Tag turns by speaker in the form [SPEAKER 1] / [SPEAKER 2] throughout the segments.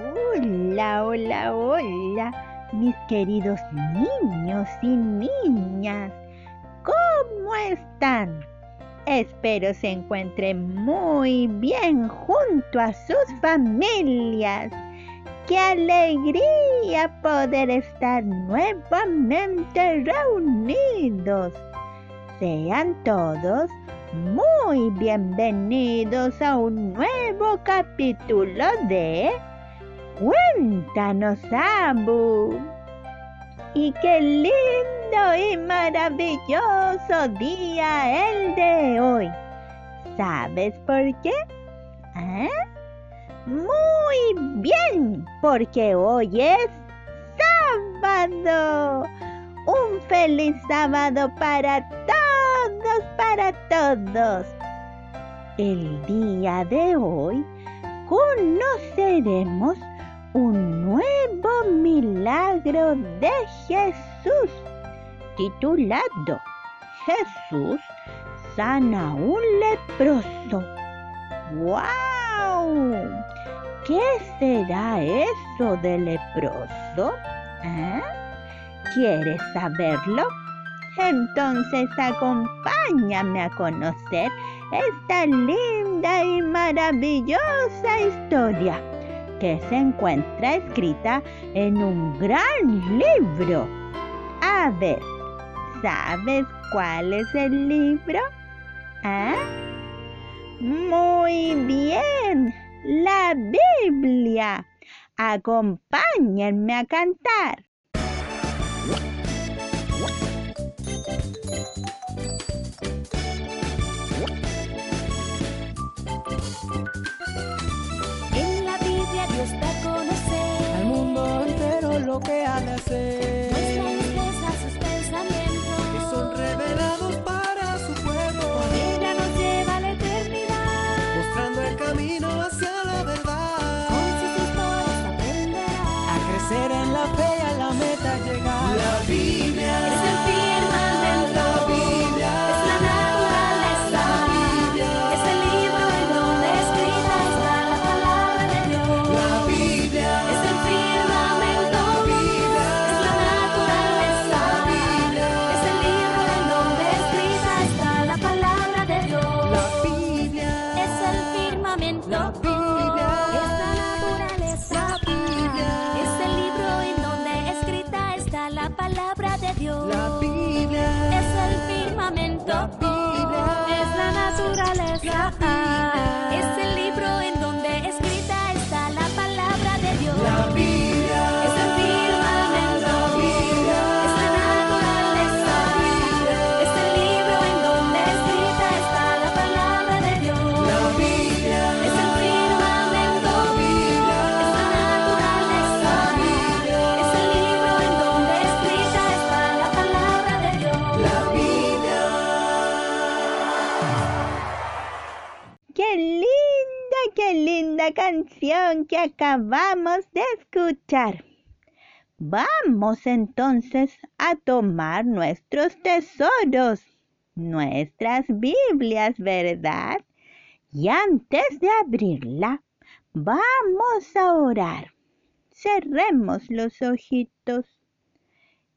[SPEAKER 1] Hola, hola, hola, mis queridos niños y niñas. ¿Cómo están? Espero se encuentren muy bien junto a sus familias. ¡Qué alegría poder estar nuevamente reunidos! Sean todos muy bienvenidos a un nuevo capítulo de Cuéntanos, Abu. Y qué lindo y maravilloso día el de hoy. ¿Sabes por qué? ¿Eh? Muy bien, porque hoy es sábado. Un feliz sábado para todos, para todos. El día de hoy conoceremos un nuevo milagro de Jesús titulado Jesús sana un leproso. ¡Wow! ¿Qué será eso de leproso? ¿Eh? ¿Quieres saberlo? Entonces acompáñame a conocer esta linda y maravillosa historia que se encuentra escrita en un gran libro. A ver, ¿sabes cuál es el libro? ¿Ah? Muy bien, la Biblia. Acompáñenme a cantar.
[SPEAKER 2] Al mundo entero lo que ha de hacer.
[SPEAKER 1] Canción que acabamos de escuchar! Vamos entonces a tomar nuestros tesoros, nuestras Biblias, ¿verdad? Y antes de abrirla, vamos a orar. Cerremos los ojitos.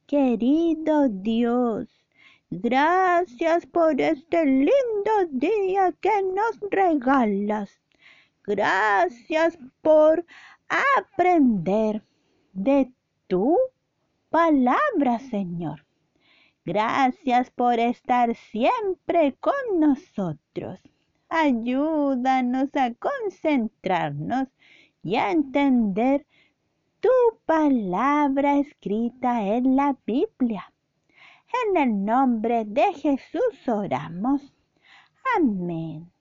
[SPEAKER 1] Querido Dios, gracias por este lindo día que nos regalas. Gracias por aprender de tu palabra, Señor. Gracias por estar siempre con nosotros. Ayúdanos a concentrarnos y a entender tu palabra escrita en la Biblia. En el nombre de Jesús oramos. Amén.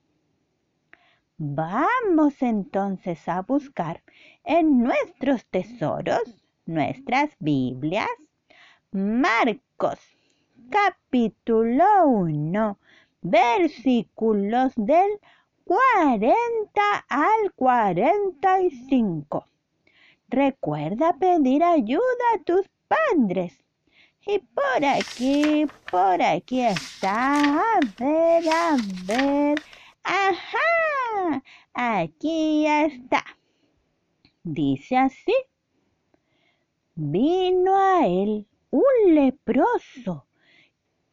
[SPEAKER 1] Vamos entonces a buscar en nuestros tesoros, nuestras Biblias, Marcos capítulo 1, versículos del 40 al 45. Recuerda pedir ayuda a tus padres. Y por aquí, por aquí está. A ver, a ver. Ajá, aquí está. dice así. Vino a él un leproso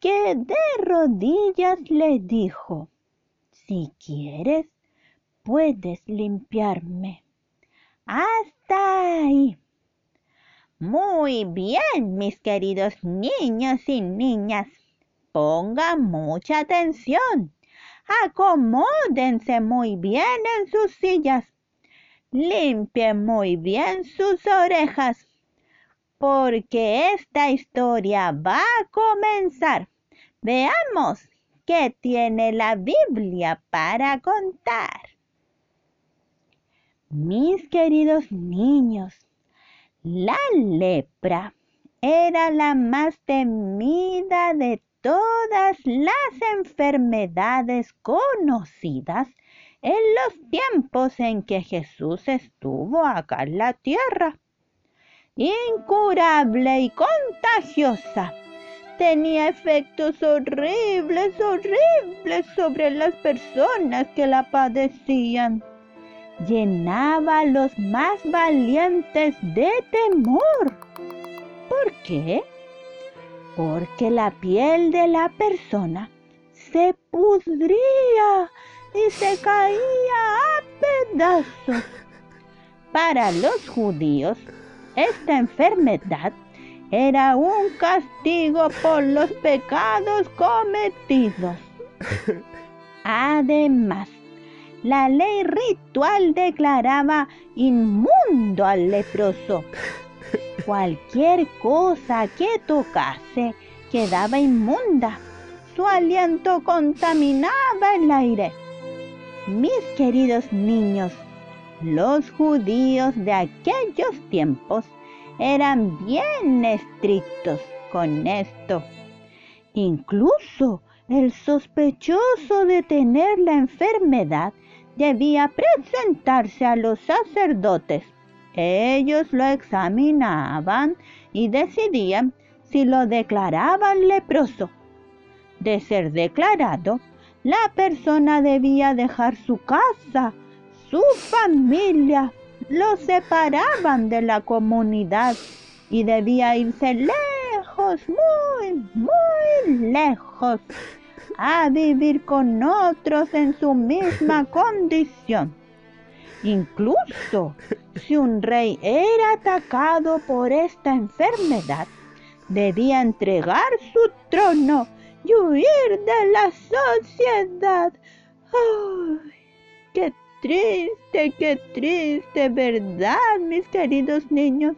[SPEAKER 1] que de rodillas le dijo, si quieres, puedes limpiarme. Hasta ahí. Muy bien, mis queridos niños y niñas. Pongan mucha atención. Acomódense muy bien en sus sillas. Limpien muy bien sus orejas porque esta historia va a comenzar. Veamos qué tiene la Biblia para contar. Mis queridos niños, la lepra era la más temida de todas las enfermedades conocidas en los tiempos en que Jesús estuvo acá en la tierra incurable y contagiosa. Tenía efectos horribles, horribles sobre las personas que la padecían. Llenaba a los más valientes de temor. ¿Por qué? Porque la piel de la persona se pudría y se caía a pedazos. Para los judíos, esta enfermedad era un castigo por los pecados cometidos. Además, la ley ritual declaraba inmundo al leproso. Cualquier cosa que tocase quedaba inmunda. Su aliento contaminaba el aire. Mis queridos niños, los judíos de aquellos tiempos eran bien estrictos con esto. Incluso el sospechoso de tener la enfermedad debía presentarse a los sacerdotes. Ellos lo examinaban y decidían si lo declaraban leproso. De ser declarado, la persona debía dejar su casa, su familia lo separaban de la comunidad y debía irse lejos, muy, muy lejos, a vivir con otros en su misma condición. Incluso si un rey era atacado por esta enfermedad, debía entregar su trono y huir de la sociedad. ¡Ay, qué triste, qué triste, ¿verdad, mis queridos niños?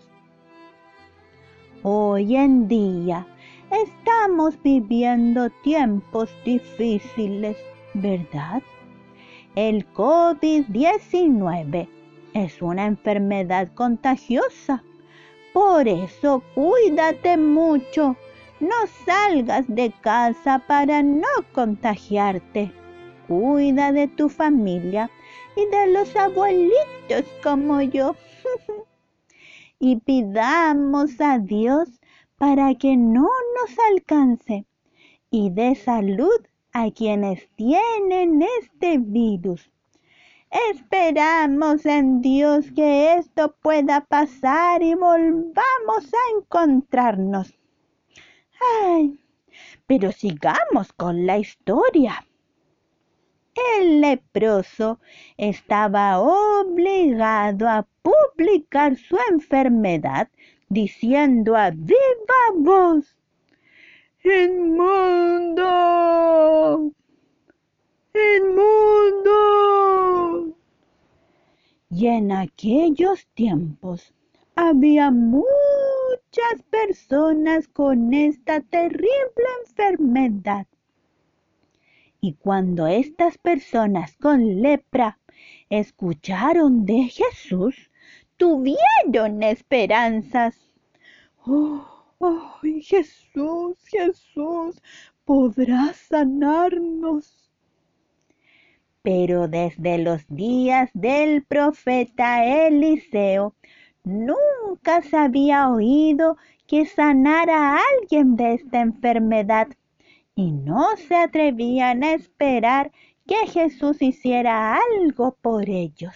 [SPEAKER 1] Hoy en día estamos viviendo tiempos difíciles, ¿verdad? El COVID-19 es una enfermedad contagiosa. Por eso cuídate mucho. No salgas de casa para no contagiarte. Cuida de tu familia y de los abuelitos como yo. y pidamos a Dios para que no nos alcance y dé salud a quienes tienen este virus. Esperamos en Dios que esto pueda pasar y volvamos a encontrarnos. Ay, pero sigamos con la historia. El leproso estaba obligado a publicar su enfermedad diciendo a viva voz, ¡Inmundo! ¡Inmundo! Y en aquellos tiempos había muchas personas con esta terrible enfermedad. Y cuando estas personas con lepra escucharon de Jesús, tuvieron esperanzas. Oh, ¡Ay, Jesús, Jesús, podrás sanarnos! Pero desde los días del profeta Eliseo, nunca se había oído que sanara a alguien de esta enfermedad y no se atrevían a esperar que Jesús hiciera algo por ellos.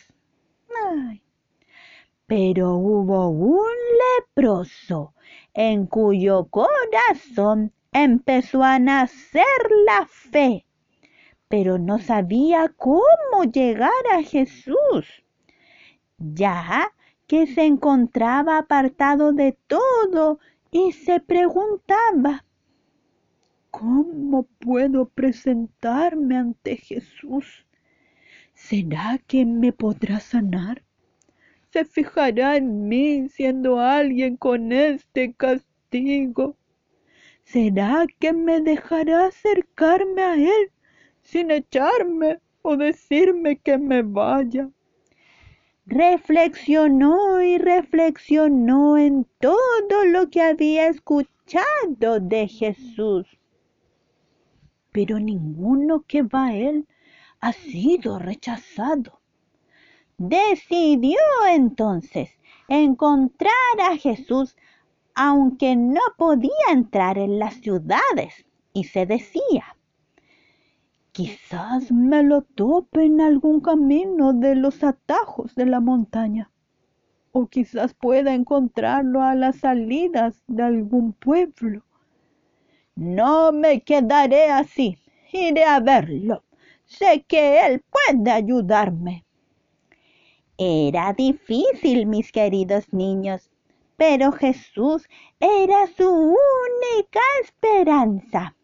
[SPEAKER 1] Pero hubo un leproso en cuyo corazón empezó a nacer la fe, pero no sabía cómo llegar a Jesús, ya que se encontraba apartado de todo y se preguntaba, ¿cómo puedo presentarme ante Jesús? ¿Será que me podrá sanar? ¿Se fijará en mí siendo alguien con este castigo? ¿Será que me dejará acercarme a Él sin echarme o decirme que me vaya? Reflexionó y reflexionó en todo lo que había escuchado de Jesús. Pero ninguno que va a Él ha sido rechazado. Decidió entonces encontrar a Jesús aunque no podía entrar en las ciudades y se decía, quizás me lo tope en algún camino de los atajos de la montaña, o quizás pueda encontrarlo a las salidas de algún pueblo. No me quedaré así, iré a verlo. Sé que él puede ayudarme. Era difícil, mis queridos niños, pero Jesús era su única esperanza.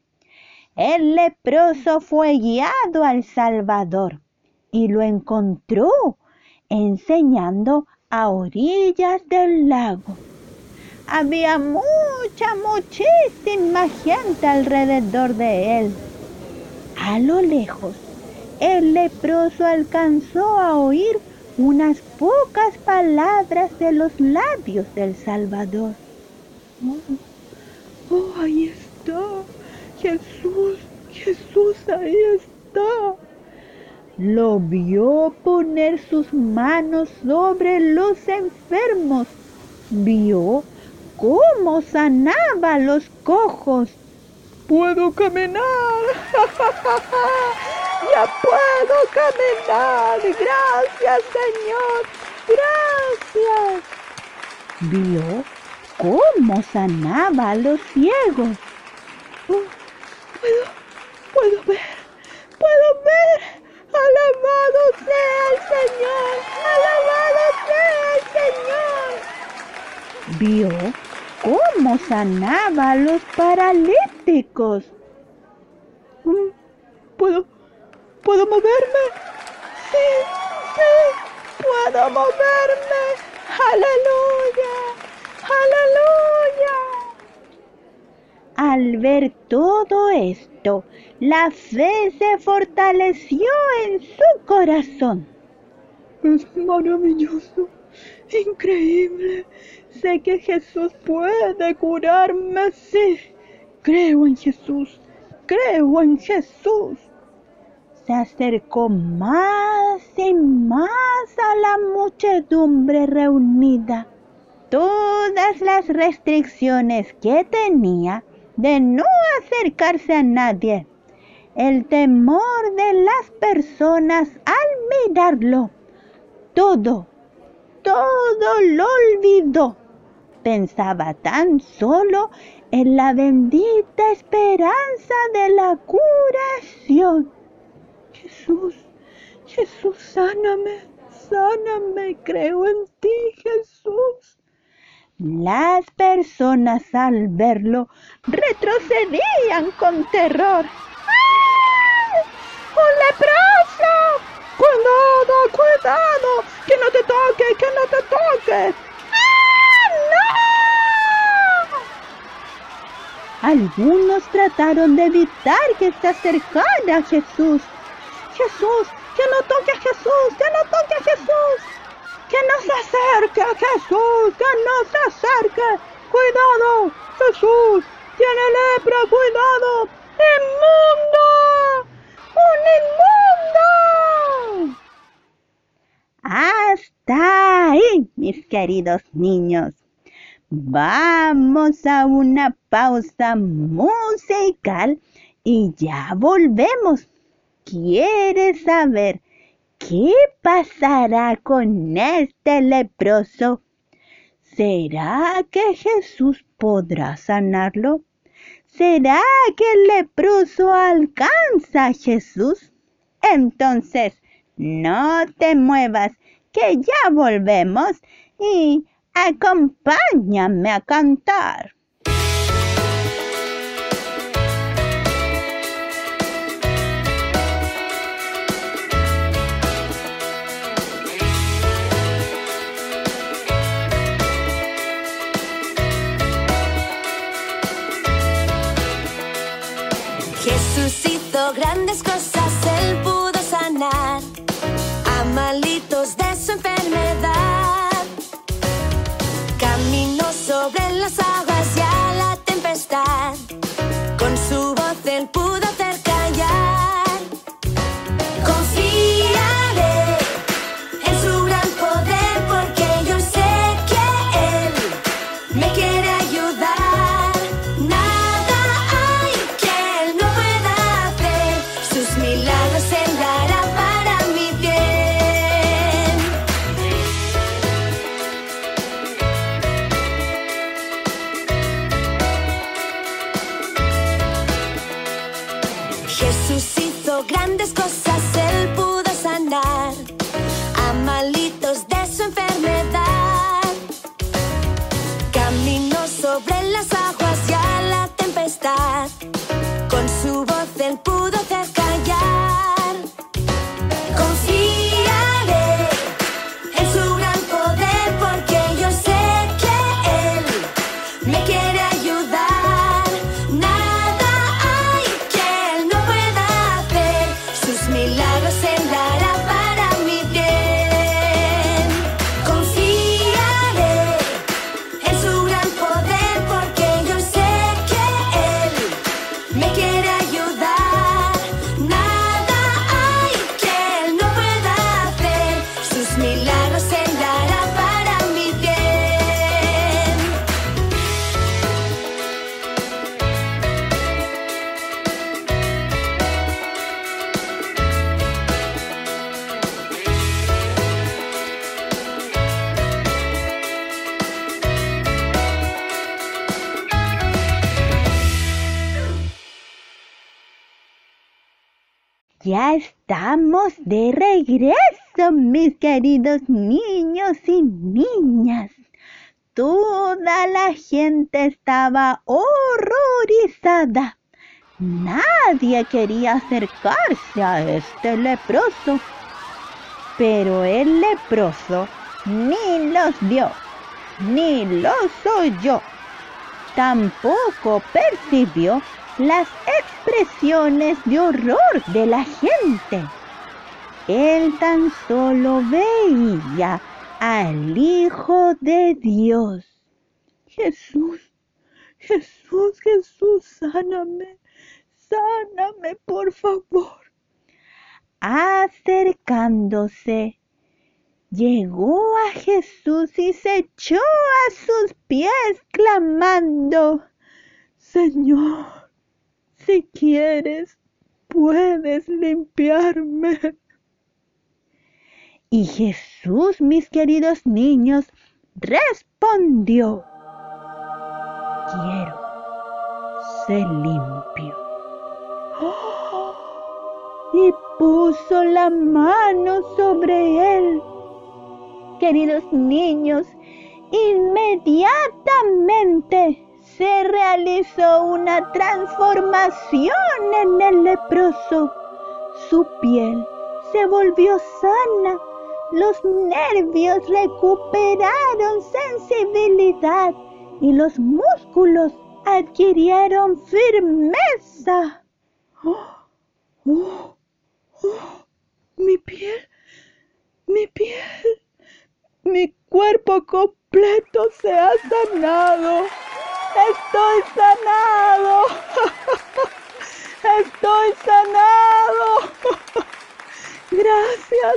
[SPEAKER 1] El leproso fue guiado al Salvador y lo encontró enseñando a orillas del lago. Había mucha, muchísima gente alrededor de él. A lo lejos, el leproso alcanzó a oír unas pocas palabras de los labios del Salvador. Oh, oh, ahí está. Jesús, Jesús, ahí está. Lo vio poner sus manos sobre los enfermos. Vio cómo sanaba a los cojos. Puedo caminar. ya puedo caminar. Gracias, Señor. Gracias. Vio cómo sanaba a los ciegos. Oh, puedo, puedo ver, puedo ver. Alabado sea el Señor. Alabado sea el Señor. Vio cómo sanaba a los paralíticos. Mm, ¿Puedo, puedo moverme? Sí, sí, puedo moverme. Aleluya, aleluya. Al ver todo esto, la fe se fortaleció en su corazón. Es maravilloso, increíble. Sé que Jesús puede curarme, sí. Creo en Jesús, creo en Jesús. Se acercó más y más a la muchedumbre reunida. Todas las restricciones que tenía de no acercarse a nadie, el temor de las personas al mirarlo, todo, todo lo olvidó. Pensaba tan solo en la bendita esperanza de la curación. Jesús, Jesús, sáname, sáname, creo en ti, Jesús. Las personas al verlo retrocedían con terror. ¡Ay! ¡Un leproso! ¡Cuidado, cuidado! ¡Que no te toque, que no te toque! ¡Ah, no! Algunos trataron de evitar que se acercara a Jesús. Jesús, que no toque a Jesús, que no toque a Jesús. Que no se acerque a Jesús, que no se acerque. Cuidado, Jesús, tiene lepra, cuidado. ¡Inmundo! ¡Un inmundo! Hasta ahí, mis queridos niños. Vamos a una pausa musical y ya volvemos. ¿Quieres saber ¿Qué pasará con este leproso? ¿Será que Jesús podrá sanarlo? ¿Será que el leproso alcanza a Jesús? Entonces, no te muevas, que ya volvemos y acompáñame a cantar.
[SPEAKER 3] De
[SPEAKER 1] regreso, mis queridos niños y niñas. Toda la gente estaba horrorizada. Nadie quería acercarse a este leproso. Pero el leproso ni los vio, ni los oyó. Tampoco percibió las expresiones de horror de la gente. Él tan solo veía al Hijo de Dios. Jesús, Jesús, Jesús, sáname, sáname, por favor. Acercándose, llegó a Jesús y se echó a sus pies clamando, Señor, si quieres, puedes limpiarme. Y Jesús, mis queridos niños, respondió, quiero ser limpio. Y puso la mano sobre él. Queridos niños, inmediatamente se realizó una transformación en el leproso. Su piel se volvió sana, los nervios recuperaron sensibilidad y los músculos adquirieron firmeza. ¡Oh! ¡Oh! ¡Oh! Mi piel, mi piel, mi cuerpo completo se ha sanado. Estoy sanado. Estoy sanado. Gracias,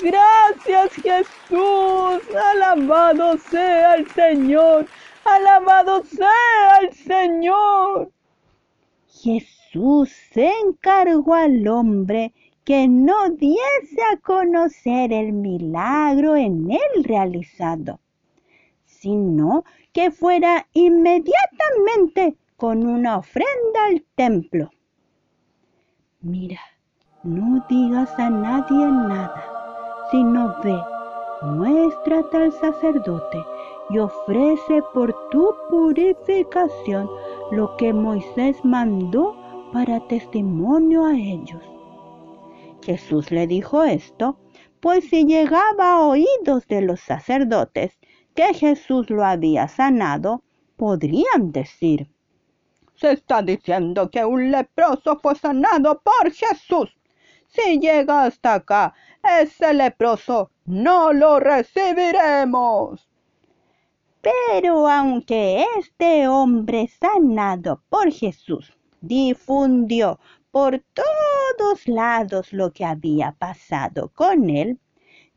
[SPEAKER 1] gracias Jesús. Alabado sea el Señor. Alabado sea el Señor. Jesús se encargó al hombre que no diese a conocer el milagro en él realizado, sino que fuera inmediatamente con una ofrenda al templo. Mira, no digas a nadie nada, sino ve, muéstrate al sacerdote y ofrece por tu purificación lo que Moisés mandó para testimonio a ellos. Jesús le dijo esto, pues si llegaba a oídos de los sacerdotes que Jesús lo había sanado, podrían decir, se está diciendo que un leproso fue sanado por Jesús. Si llega hasta acá, ese leproso no lo recibiremos. Pero aunque este hombre sanado por Jesús difundió por todos lados lo que había pasado con él,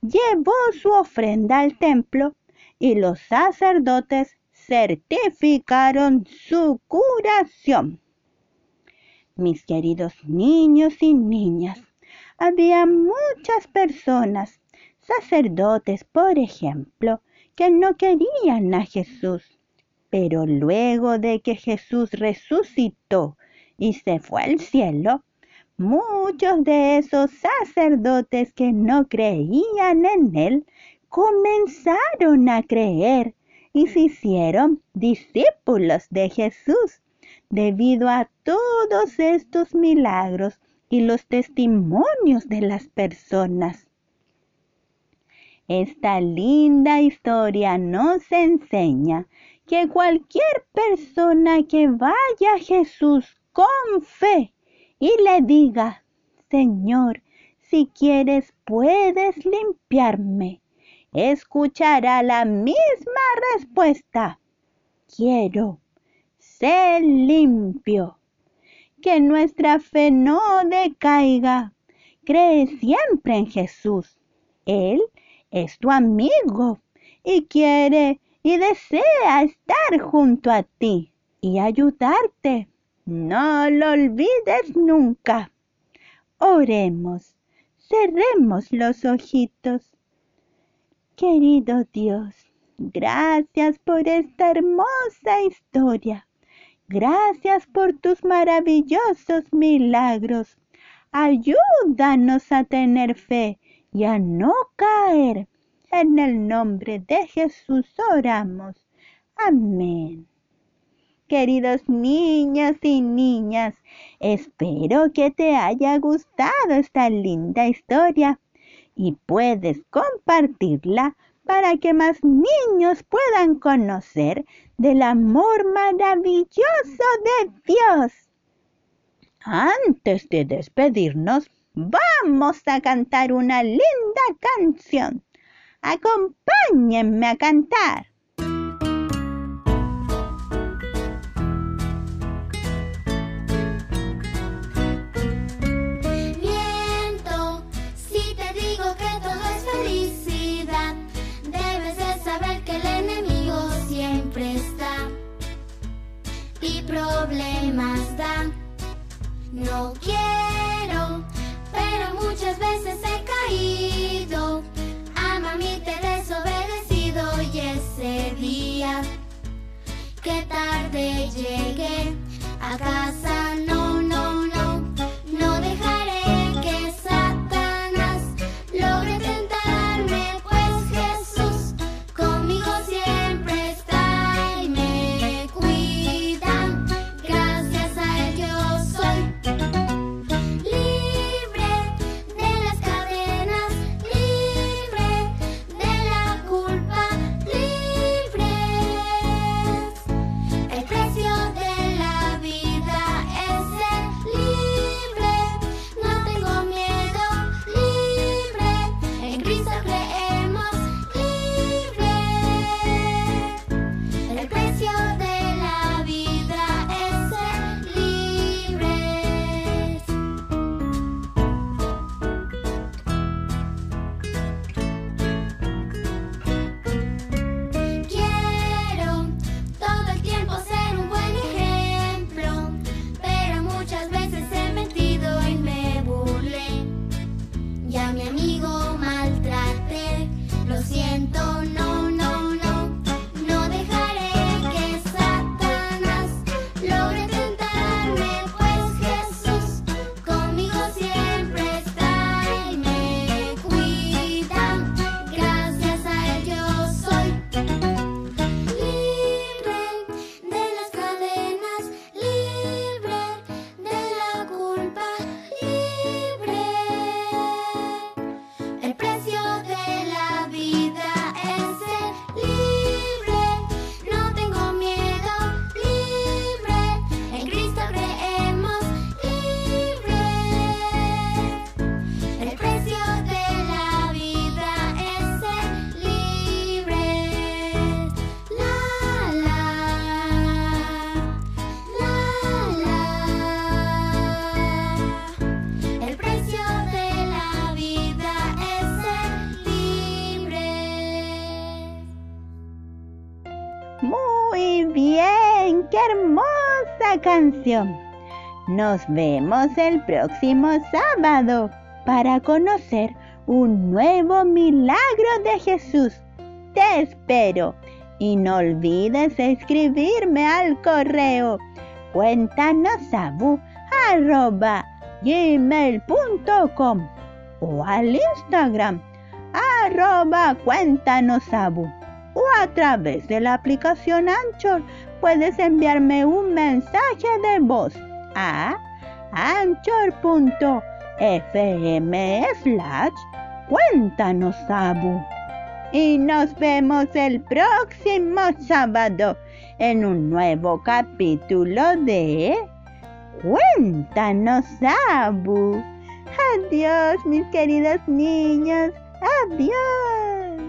[SPEAKER 1] llevó su ofrenda al templo y los sacerdotes certificaron su curación. Mis queridos niños y niñas, había muchas personas, sacerdotes por ejemplo, que no querían a Jesús. Pero luego de que Jesús resucitó y se fue al cielo, muchos de esos sacerdotes que no creían en él comenzaron a creer y se hicieron discípulos de Jesús debido a todos estos milagros y los testimonios de las personas. Esta linda historia nos enseña que cualquier persona que vaya a Jesús con fe y le diga, Señor, si quieres puedes limpiarme, escuchará la misma respuesta. Quiero ser limpio. Que nuestra fe no decaiga. Cree siempre en Jesús. Él es tu amigo y quiere y desea estar junto a ti y ayudarte. No lo olvides nunca. Oremos, cerremos los ojitos. Querido Dios, gracias por esta hermosa historia. Gracias por tus maravillosos milagros. Ayúdanos a tener fe y a no caer. En el nombre de Jesús oramos. Amén. Queridos niños y niñas, espero que te haya gustado esta linda historia y puedes compartirla para que más niños puedan conocer del amor maravilloso de Dios. Antes de despedirnos, Vamos a cantar una linda canción. Acompáñenme a cantar.
[SPEAKER 3] Problemas da. No quiero,
[SPEAKER 1] Nos vemos el próximo sábado para conocer un nuevo milagro de Jesús. Te espero y no olvides escribirme al correo cuéntanosabu.gmail.com o al Instagram arroba cuéntanosabu o a través de la aplicación Anchor puedes enviarme un mensaje de voz a anchor.fm slash cuéntanosabu. Y nos vemos el próximo sábado en un nuevo capítulo de Cuéntanos Abu. Adiós, mis queridos niños. Adiós.